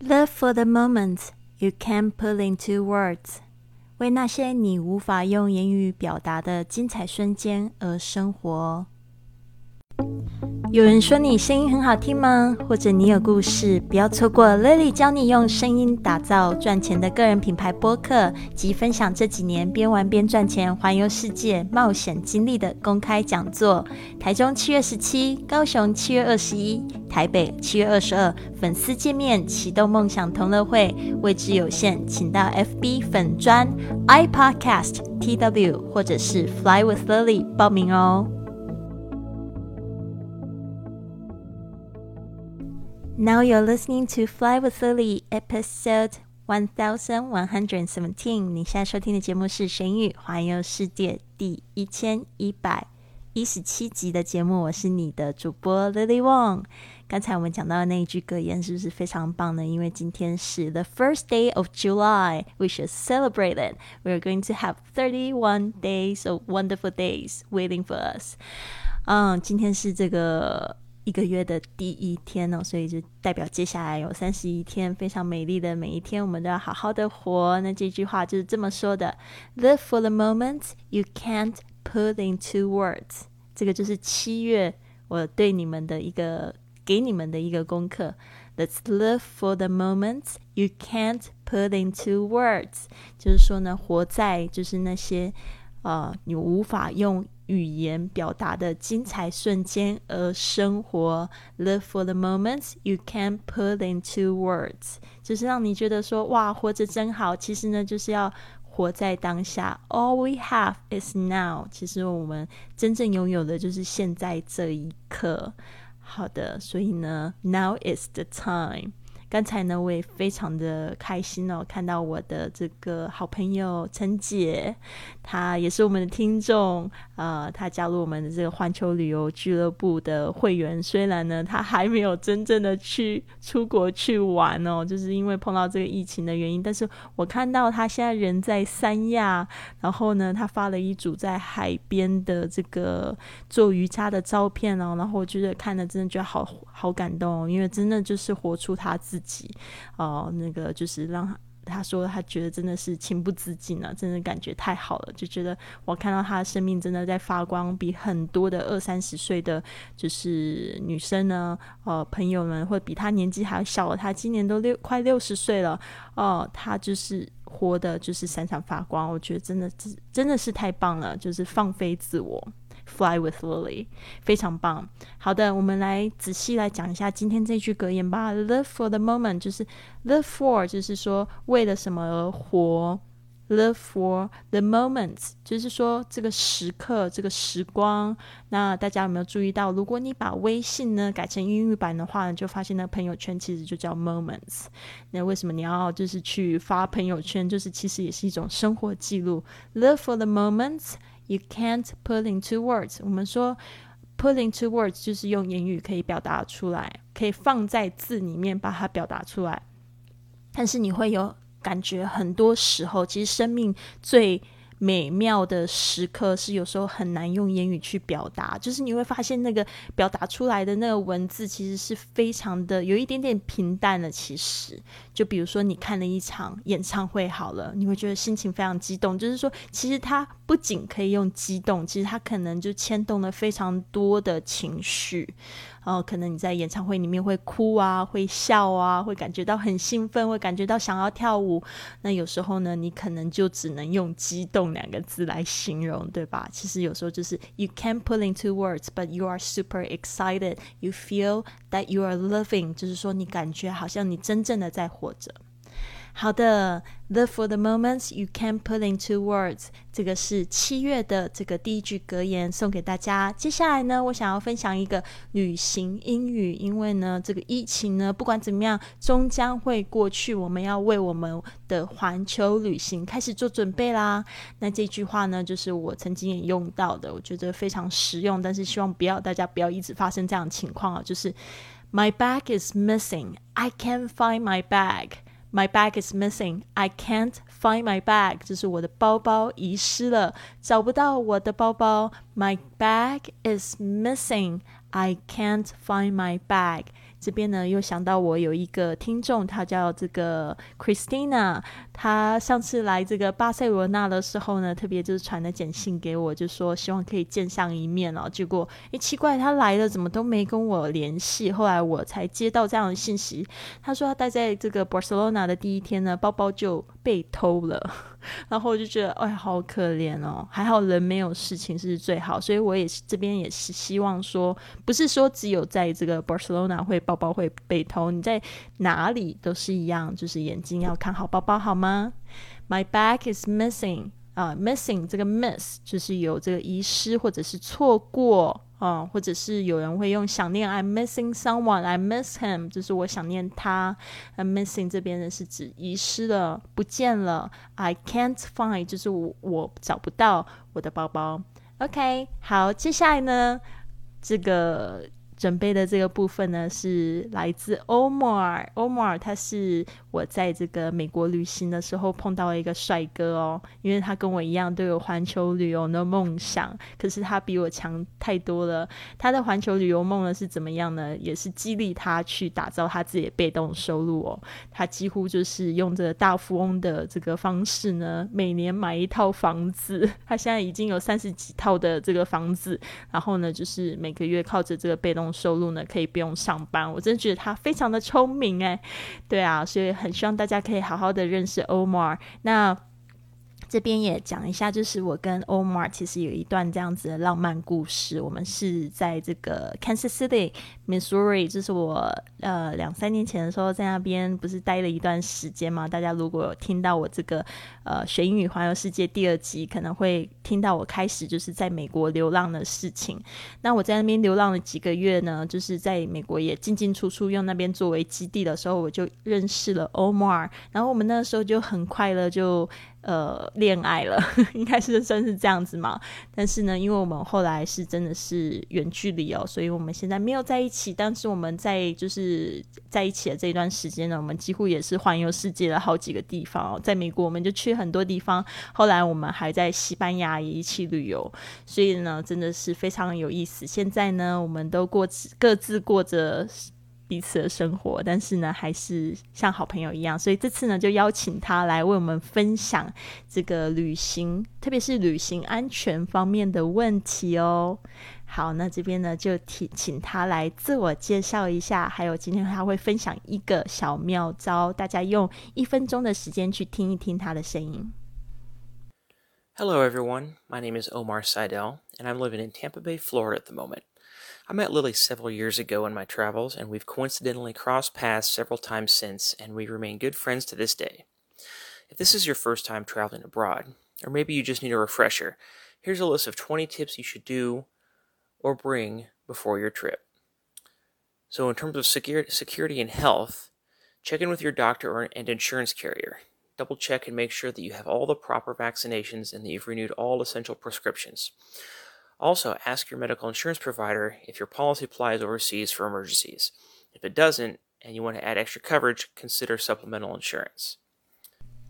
Live for the moment you can't put into words，为那些你无法用言语表达的精彩瞬间而生活。 有人说你声音很好听吗？或者你有故事？不要错过 Lily 教你用声音打造赚钱的个人品牌播客及分享这几年边玩边赚钱、环游世界冒险经历的公开讲座。台中七月十七，高雄七月二十一，台北七月二十二，粉丝见面启动梦想同乐会，位置有限，请到 FB 粉专 iPodcast TW 或者是 Fly with Lily 报名哦。Now you're listening to Fly with Lily, episode one thousand one hundred seventeen。你现在收听的节目是《神语环游世界》第一千一百一十七集的节目。我是你的主播 Lily Wong。刚才我们讲到的那一句格言是不是非常棒呢？因为今天是 the first day of July, we should celebrate it. We are going to have thirty-one days of wonderful days waiting for us. 嗯，今天是这个。 一个月的第一天哦，所以就代表接下来有三十一天非常美丽的每一天，我们都要好好的活。那这句话就是这么说的：Live for the moment you can't put into words。这个就是七月我对你们的一个给你们的一个功课。Let's live for the moment you can't put into words。就是说呢，活在就是那些呃你无法用。语言表达的精彩瞬间而生活，live for the moments you can put into words，就是让你觉得说哇，活着真好。其实呢，就是要活在当下。All we have is now。其实我们真正拥有的就是现在这一刻。好的，所以呢，now is the time。刚才呢，我也非常的开心哦，看到我的这个好朋友陈姐，她也是我们的听众，呃，她加入我们的这个环球旅游俱乐部的会员。虽然呢，她还没有真正的去出国去玩哦，就是因为碰到这个疫情的原因。但是我看到她现在人在三亚，然后呢，她发了一组在海边的这个做瑜伽的照片哦，然后我觉得看的真的觉得好好感动，因为真的就是活出她自。己哦，那个就是让他他说，他觉得真的是情不自禁了，真的感觉太好了，就觉得我看到他的生命真的在发光，比很多的二三十岁的就是女生呢，呃，朋友们或比他年纪还小，他今年都六快六十岁了，哦，他就是活的就是闪闪发光，我觉得真的真真的是太棒了，就是放飞自我。Fly with Lily，非常棒。好的，我们来仔细来讲一下今天这句格言吧。Live for the moment，就是 live for，就是说为了什么而活。Live for the moments，就是说这个时刻、这个时光。那大家有没有注意到，如果你把微信呢改成英语版的话，就发现那朋友圈其实就叫 moments。那为什么你要就是去发朋友圈？就是其实也是一种生活记录。Live for the moments。You can't put into words。我们说 put into words 就是用言语可以表达出来，可以放在字里面把它表达出来。但是你会有感觉，很多时候其实生命最。美妙的时刻是有时候很难用言语去表达，就是你会发现那个表达出来的那个文字其实是非常的有一点点平淡了。其实，就比如说你看了一场演唱会好了，你会觉得心情非常激动，就是说其实它不仅可以用激动，其实它可能就牵动了非常多的情绪。哦，可能你在演唱会里面会哭啊，会笑啊，会感觉到很兴奋，会感觉到想要跳舞。那有时候呢，你可能就只能用“激动”两个字来形容，对吧？其实有时候就是 you can't put into words, but you are super excited. You feel that you are living，就是说你感觉好像你真正的在活着。好的，the for the moments you can put into words，这个是七月的这个第一句格言，送给大家。接下来呢，我想要分享一个旅行英语，因为呢，这个疫情呢，不管怎么样，终将会过去，我们要为我们的环球旅行开始做准备啦。那这句话呢，就是我曾经也用到的，我觉得非常实用，但是希望不要大家不要一直发生这样的情况啊，就是 My bag is missing, I can't find my bag. My bag is missing. I can't find my bag. 就是我的包包遗失了，找不到我的包包。My bag is missing. I can't find my bag. 这边呢，又想到我有一个听众，他叫这个 Christina，他上次来这个巴塞罗那的时候呢，特别就是传了简讯给我，就说希望可以见上一面哦。结果，诶，奇怪，他来了怎么都没跟我联系？后来我才接到这样的信息，他说他待在这个 Barcelona 的第一天呢，包包就被偷了。然后我就觉得，哎，好可怜哦。还好人没有事情是最好，所以我也是这边也是希望说，不是说只有在这个 Barcelona 会包包会被偷，你在哪里都是一样，就是眼睛要看好包包好吗？My bag is missing 啊，missing 这个 miss 就是有这个遗失或者是错过。啊，或者是有人会用想念，I'm missing someone，I miss him，就是我想念他。I'm missing 这边呢是指遗失了、不见了。I can't find，就是我我找不到我的包包。OK，好，接下来呢，这个。准备的这个部分呢，是来自 Omar。Omar 他是我在这个美国旅行的时候碰到了一个帅哥哦，因为他跟我一样都有环球旅游的梦想，可是他比我强太多了。他的环球旅游梦呢是怎么样呢？也是激励他去打造他自己的被动收入哦。他几乎就是用这个大富翁的这个方式呢，每年买一套房子。他现在已经有三十几套的这个房子，然后呢，就是每个月靠着这个被动。收入呢，可以不用上班，我真的觉得他非常的聪明哎，对啊，所以很希望大家可以好好的认识 Omar。那这边也讲一下，就是我跟 Omar 其实有一段这样子的浪漫故事。我们是在这个 Kansas City。Missouri，就是我呃两三年前的时候在那边不是待了一段时间嘛？大家如果有听到我这个呃学英语环游世界第二集，可能会听到我开始就是在美国流浪的事情。那我在那边流浪了几个月呢，就是在美国也进进出出，用那边作为基地的时候，我就认识了 Omar，然后我们那时候就很快乐，就呃恋爱了，应该是算是这样子嘛。但是呢，因为我们后来是真的是远距离哦，所以我们现在没有在一起。但是我们在就是在一起的这一段时间呢，我们几乎也是环游世界了好几个地方。在美国，我们就去很多地方。后来我们还在西班牙也一起旅游，所以呢，真的是非常有意思。现在呢，我们都过各自过着彼此的生活，但是呢，还是像好朋友一样。所以这次呢，就邀请他来为我们分享这个旅行，特别是旅行安全方面的问题哦。好，那这边呢就请请他来自我介绍一下，还有今天他会分享一个小妙招，大家用一分钟的时间去听一听他的声音。Hello, everyone. My name is Omar Seidel, and I'm living in Tampa Bay, Florida at the moment. I met Lily several years ago in my travels, and we've coincidentally crossed paths several times since, and we remain good friends to this day. If this is your first time traveling abroad, or maybe you just need a refresher, here's a list of 20 tips you should do or bring before your trip. So, in terms of security and health, check in with your doctor and insurance carrier. Double check and make sure that you have all the proper vaccinations and that you've renewed all essential prescriptions. Also, ask your medical insurance provider if your policy applies overseas for emergencies. If it doesn't, and you want to add extra coverage, consider supplemental insurance.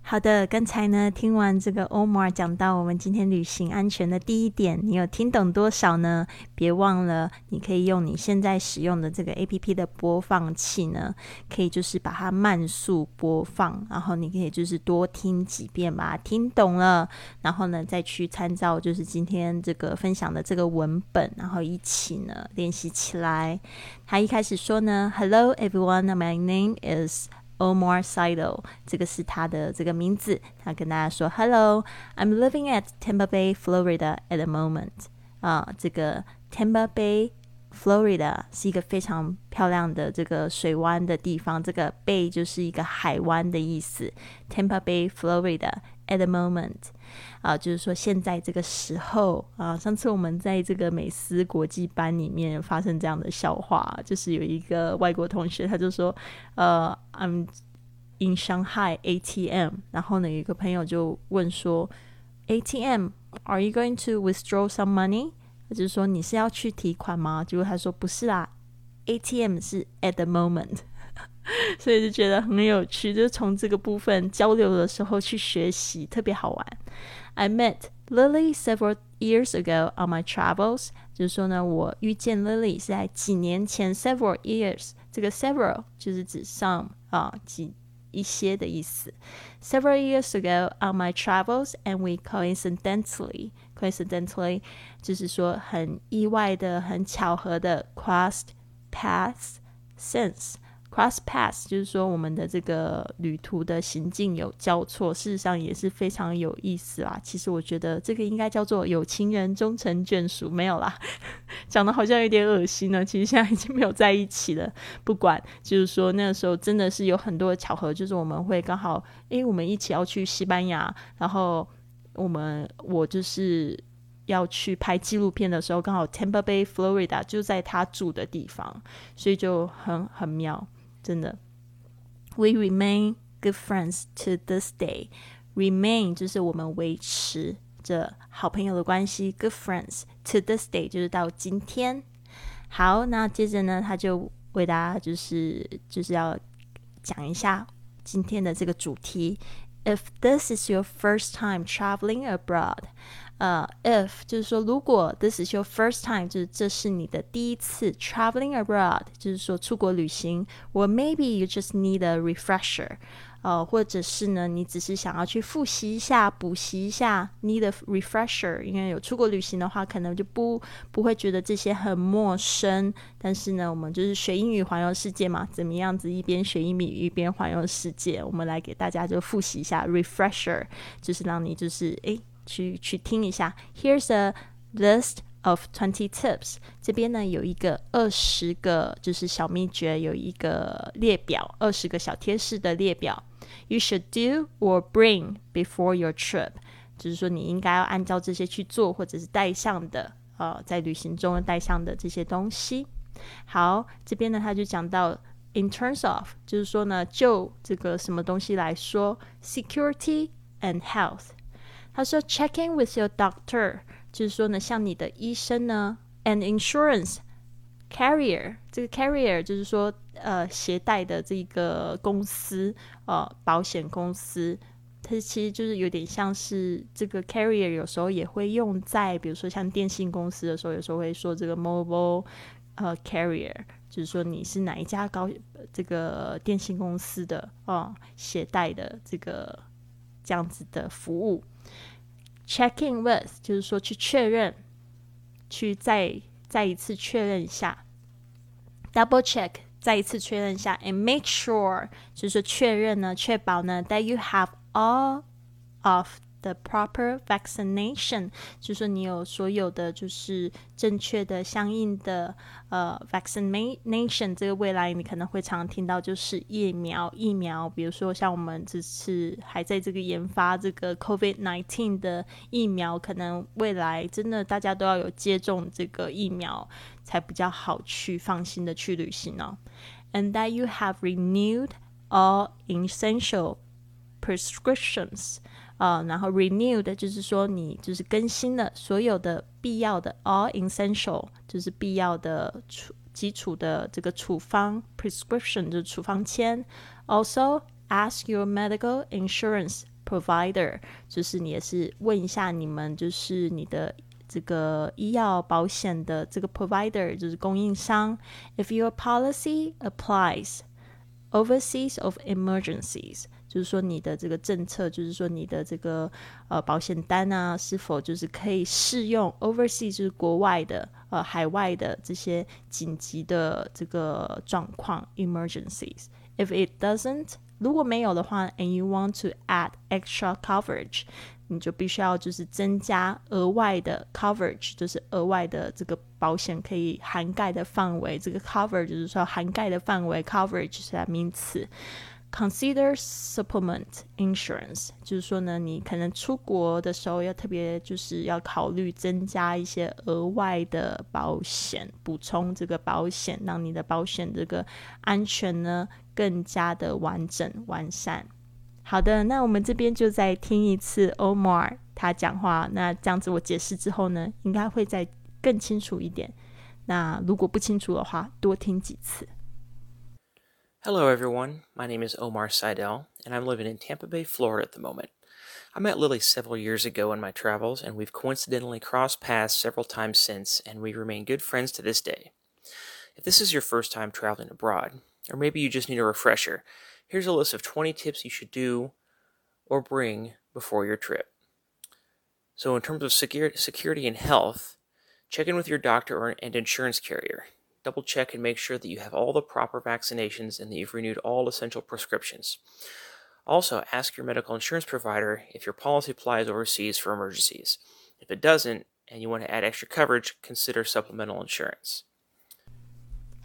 好的，刚才呢听完这个 Omar 讲到我们今天旅行安全的第一点，你有听懂多少呢？别忘了，你可以用你现在使用的这个 A P P 的播放器呢，可以就是把它慢速播放，然后你可以就是多听几遍吧，听懂了，然后呢再去参照就是今天这个分享的这个文本，然后一起呢练习起来。他一开始说呢，Hello everyone, my name is Omar Seidel，这个是他的这个名字。他跟大家说：“Hello，I'm living at Tampa Bay, Florida at the moment。”啊，这个 Tampa Bay, Florida 是一个非常漂亮的这个水湾的地方。这个 Bay 就是一个海湾的意思。Tampa Bay, Florida at the moment。 啊，就是说现在这个时候啊，上次我们在这个美思国际班里面发生这样的笑话，就是有一个外国同学，他就说，呃，I'm in Shanghai ATM，然后呢，有一个朋友就问说，ATM，Are you going to withdraw some money？他就是说你是要去提款吗？结果他说不是啦，ATM 是 at the moment，所以就觉得很有趣，就是从这个部分交流的时候去学习，特别好玩。I met Lily several years ago on my travels，就是说呢，我遇见 Lily 是在几年前，several years 这个 several 就是指 some 啊几一些的意思。Several years ago on my travels, and we coincidentally coincidentally 就是说很意外的、很巧合的 crossed paths since。 Cross paths 就是说我们的这个旅途的行径有交错，事实上也是非常有意思啦。其实我觉得这个应该叫做有情人终成眷属，没有啦，讲的好像有点恶心呢。其实现在已经没有在一起了。不管，就是说那个时候真的是有很多的巧合，就是我们会刚好，诶，我们一起要去西班牙，然后我们我就是要去拍纪录片的时候，刚好 Tampa Bay Florida 就在他住的地方，所以就很很妙。真的，We remain good friends to this day. Remain 就是我们维持着好朋友的关系，good friends to this day 就是到今天。好，那接着呢，他就为大家就是就是要讲一下今天的这个主题。If this is your first time traveling abroad. 呃，if 就是说，如果 this is your first time，就是这是你的第一次 traveling abroad，就是说出国旅行，or maybe you just need a refresher， 呃，或者是呢，你只是想要去复习一下、补习一下，need a refresher，因为有出国旅行的话，可能就不不会觉得这些很陌生。但是呢，我们就是学英语环游世界嘛，怎么样子一边学英语一边环游世界？我们来给大家就复习一下 refresher，就是让你就是诶。去去听一下。Here's a list of twenty tips。这边呢有一个二十个就是小秘诀，有一个列表，二十个小贴士的列表。You should do or bring before your trip，就是说你应该要按照这些去做，或者是带上的，呃，在旅行中带上的这些东西。好，这边呢他就讲到，in terms of，就是说呢，就这个什么东西来说，security and health。他说，checking with your doctor， 就是说呢，像你的医生呢，and insurance carrier，这个 carrier 就是说，呃，携带的这个公司，呃，保险公司，它其实就是有点像是这个 carrier，有时候也会用在，比如说像电信公司的时候，有时候会说这个 mobile，呃，carrier，就是说你是哪一家高这个电信公司的，哦，携带的这个这样子的服务。Checking with 就是说去确认，去再再一次确认一下。Double check 再一次确认一下，and make sure 就是确认呢，确保呢，that you have all of the proper vaccination，就是说你有所有的就是正确的相应的呃 vaccination，这个未来你可能会常听到就是疫苗疫苗，比如说像我们这次还在这个研发这个 COVID nineteen 的疫苗，可能未来真的大家都要有接种这个疫苗才比较好去放心的去旅行哦。And that you have renewed all essential prescriptions. 啊，然后 renewed 就是说你就是更新了所有的必要的 all essential 就是必要的处基础的这个处方 prescription 就是处方签。Also ask your medical insurance provider 就是你也是问一下你们就是你的这个医药保险的这个 provider 就是供应商。If your policy applies overseas of emergencies 就是说，你的这个政策，就是说你的这个呃保险单啊，是否就是可以适用 overseas 就是国外的呃海外的这些紧急的这个状况 emergencies。If it doesn't，如果没有的话，and you want to add extra coverage，你就必须要就是增加额外的 coverage，就是额外的这个保险可以涵盖的范围。这个 cover 就是说涵盖的范围，coverage 是名词。Consider supplement insurance，就是说呢，你可能出国的时候要特别就是要考虑增加一些额外的保险，补充这个保险，让你的保险这个安全呢更加的完整完善。好的，那我们这边就再听一次 Omar 他讲话，那这样子我解释之后呢，应该会再更清楚一点。那如果不清楚的话，多听几次。Hello, everyone. My name is Omar Seidel, and I'm living in Tampa Bay, Florida at the moment. I met Lily several years ago in my travels, and we've coincidentally crossed paths several times since, and we remain good friends to this day. If this is your first time traveling abroad, or maybe you just need a refresher, here's a list of 20 tips you should do or bring before your trip. So, in terms of security and health, check in with your doctor or and insurance carrier. Double check and make sure that you have all the proper vaccinations and that you've renewed all essential prescriptions. Also, ask your medical insurance provider if your policy applies overseas for emergencies. If it doesn't, and you want to add extra coverage, consider supplemental insurance.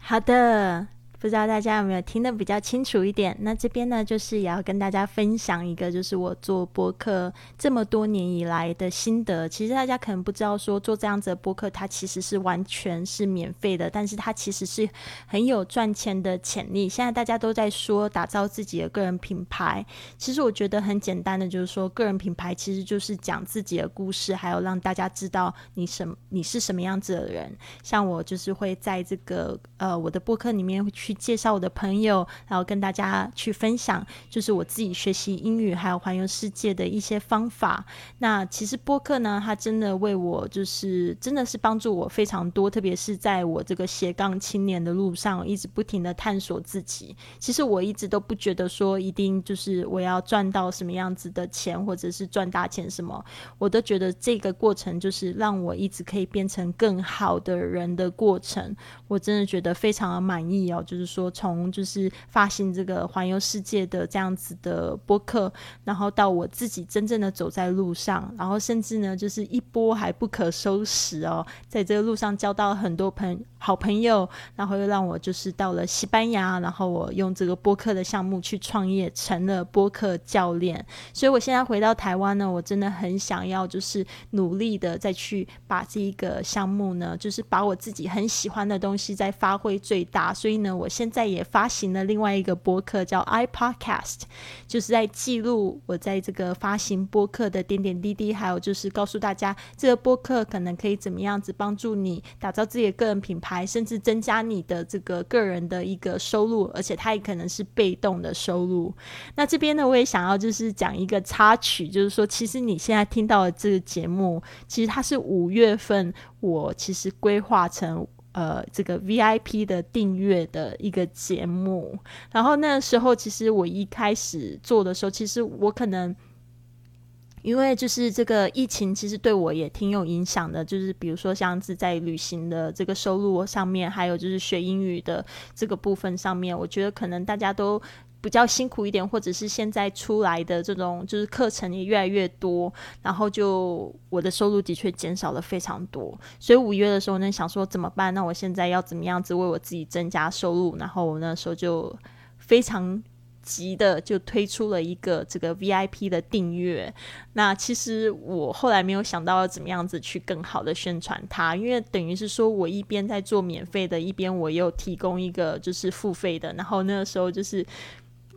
好的，不知道大家有没有听得比较清楚一点？那这边呢，就是也要跟大家分享一个，就是我做播客这么多年以来的心得。其实大家可能不知道，说做这样子的播客，它其实是完全是免费的，但是它其实是很有赚钱的潜力。现在大家都在说打造自己的个人品牌，其实我觉得很简单的，就是说个人品牌其实就是讲自己的故事，还有让大家知道你什你是什么样子的人。像我就是会在这个呃我的播客里面去。去介绍我的朋友，然后跟大家去分享，就是我自己学习英语还有环游世界的一些方法。那其实播客呢，它真的为我就是真的是帮助我非常多，特别是在我这个斜杠青年的路上，一直不停的探索自己。其实我一直都不觉得说一定就是我要赚到什么样子的钱，或者是赚大钱什么，我都觉得这个过程就是让我一直可以变成更好的人的过程。我真的觉得非常的满意哦，就是。就是说，从就是发行这个环游世界的这样子的播客，然后到我自己真正的走在路上，然后甚至呢，就是一波还不可收拾哦，在这个路上交到了很多朋好朋友，然后又让我就是到了西班牙，然后我用这个播客的项目去创业，成了播客教练。所以我现在回到台湾呢，我真的很想要就是努力的再去把这一个项目呢，就是把我自己很喜欢的东西再发挥最大。所以呢，我。现在也发行了另外一个播客，叫 iPodcast，就是在记录我在这个发行播客的点点滴滴，还有就是告诉大家这个播客可能可以怎么样子帮助你打造自己的个人品牌，甚至增加你的这个个人的一个收入，而且它也可能是被动的收入。那这边呢，我也想要就是讲一个插曲，就是说，其实你现在听到的这个节目，其实它是五月份我其实规划成。呃，这个 VIP 的订阅的一个节目，然后那时候其实我一开始做的时候，其实我可能因为就是这个疫情，其实对我也挺有影响的，就是比如说像是在旅行的这个收入上面，还有就是学英语的这个部分上面，我觉得可能大家都。比较辛苦一点，或者是现在出来的这种就是课程也越来越多，然后就我的收入的确减少了非常多，所以五月的时候呢，想说怎么办？那我现在要怎么样子为我自己增加收入？然后我那时候就非常急的就推出了一个这个 VIP 的订阅。那其实我后来没有想到要怎么样子去更好的宣传它，因为等于是说我一边在做免费的，一边我又提供一个就是付费的，然后那个时候就是。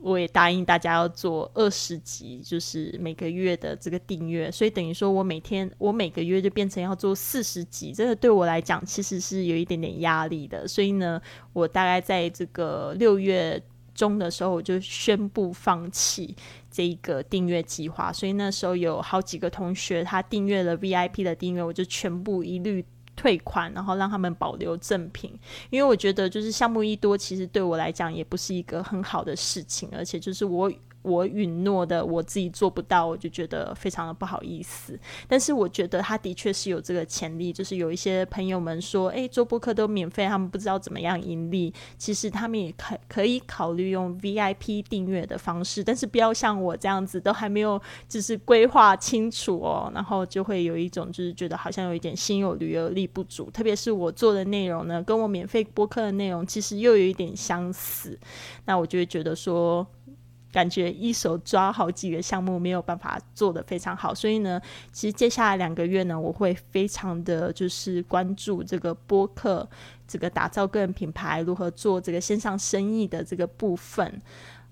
我也答应大家要做二十集，就是每个月的这个订阅，所以等于说我每天我每个月就变成要做四十集，这个对我来讲其实是有一点点压力的。所以呢，我大概在这个六月中的时候，我就宣布放弃这一个订阅计划。所以那时候有好几个同学他订阅了 VIP 的订阅，我就全部一律。退款，然后让他们保留赠品，因为我觉得就是项目一多，其实对我来讲也不是一个很好的事情，而且就是我。我允诺的，我自己做不到，我就觉得非常的不好意思。但是我觉得他的确是有这个潜力，就是有一些朋友们说，诶，做播客都免费，他们不知道怎么样盈利。其实他们也可可以考虑用 VIP 订阅的方式，但是不要像我这样子，都还没有就是规划清楚哦，然后就会有一种就是觉得好像有一点心有余而力不足。特别是我做的内容呢，跟我免费播客的内容其实又有一点相似，那我就会觉得说。感觉一手抓好几个项目没有办法做得非常好，所以呢，其实接下来两个月呢，我会非常的就是关注这个播客，这个打造个人品牌，如何做这个线上生意的这个部分。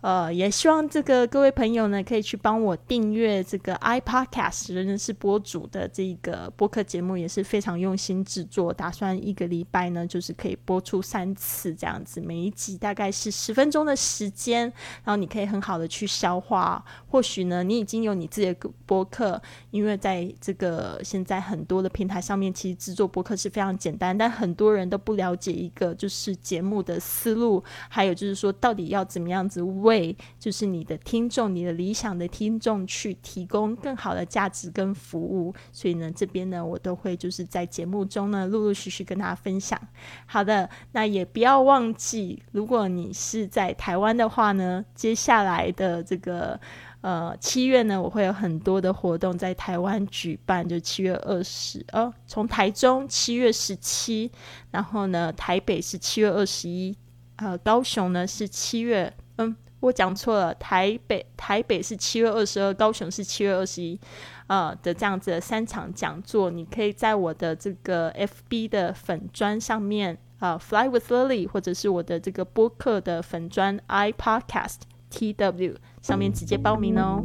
呃，也希望这个各位朋友呢，可以去帮我订阅这个 iPodcast 人人是播主的这个播客节目，也是非常用心制作，打算一个礼拜呢，就是可以播出三次这样子，每一集大概是十分钟的时间，然后你可以很好的去消化。或许呢，你已经有你自己的播客，因为在这个现在很多的平台上面，其实制作播客是非常简单，但很多人都不了解一个就是节目的思路，还有就是说到底要怎么样子。为就是你的听众，你的理想的听众去提供更好的价值跟服务，所以呢，这边呢，我都会就是在节目中呢，陆陆续续跟大家分享。好的，那也不要忘记，如果你是在台湾的话呢，接下来的这个呃七月呢，我会有很多的活动在台湾举办，就七月二十，哦，从台中七月十七，然后呢，台北是七月二十一，呃，高雄呢是七月，嗯。我讲错了，台北台北是七月二十二，高雄是七月二十一，呃的这样子的三场讲座，你可以在我的这个 FB 的粉砖上面啊，Fly with Lily，或者是我的这个播客的粉砖 iPodcast TW 上面直接报名哦。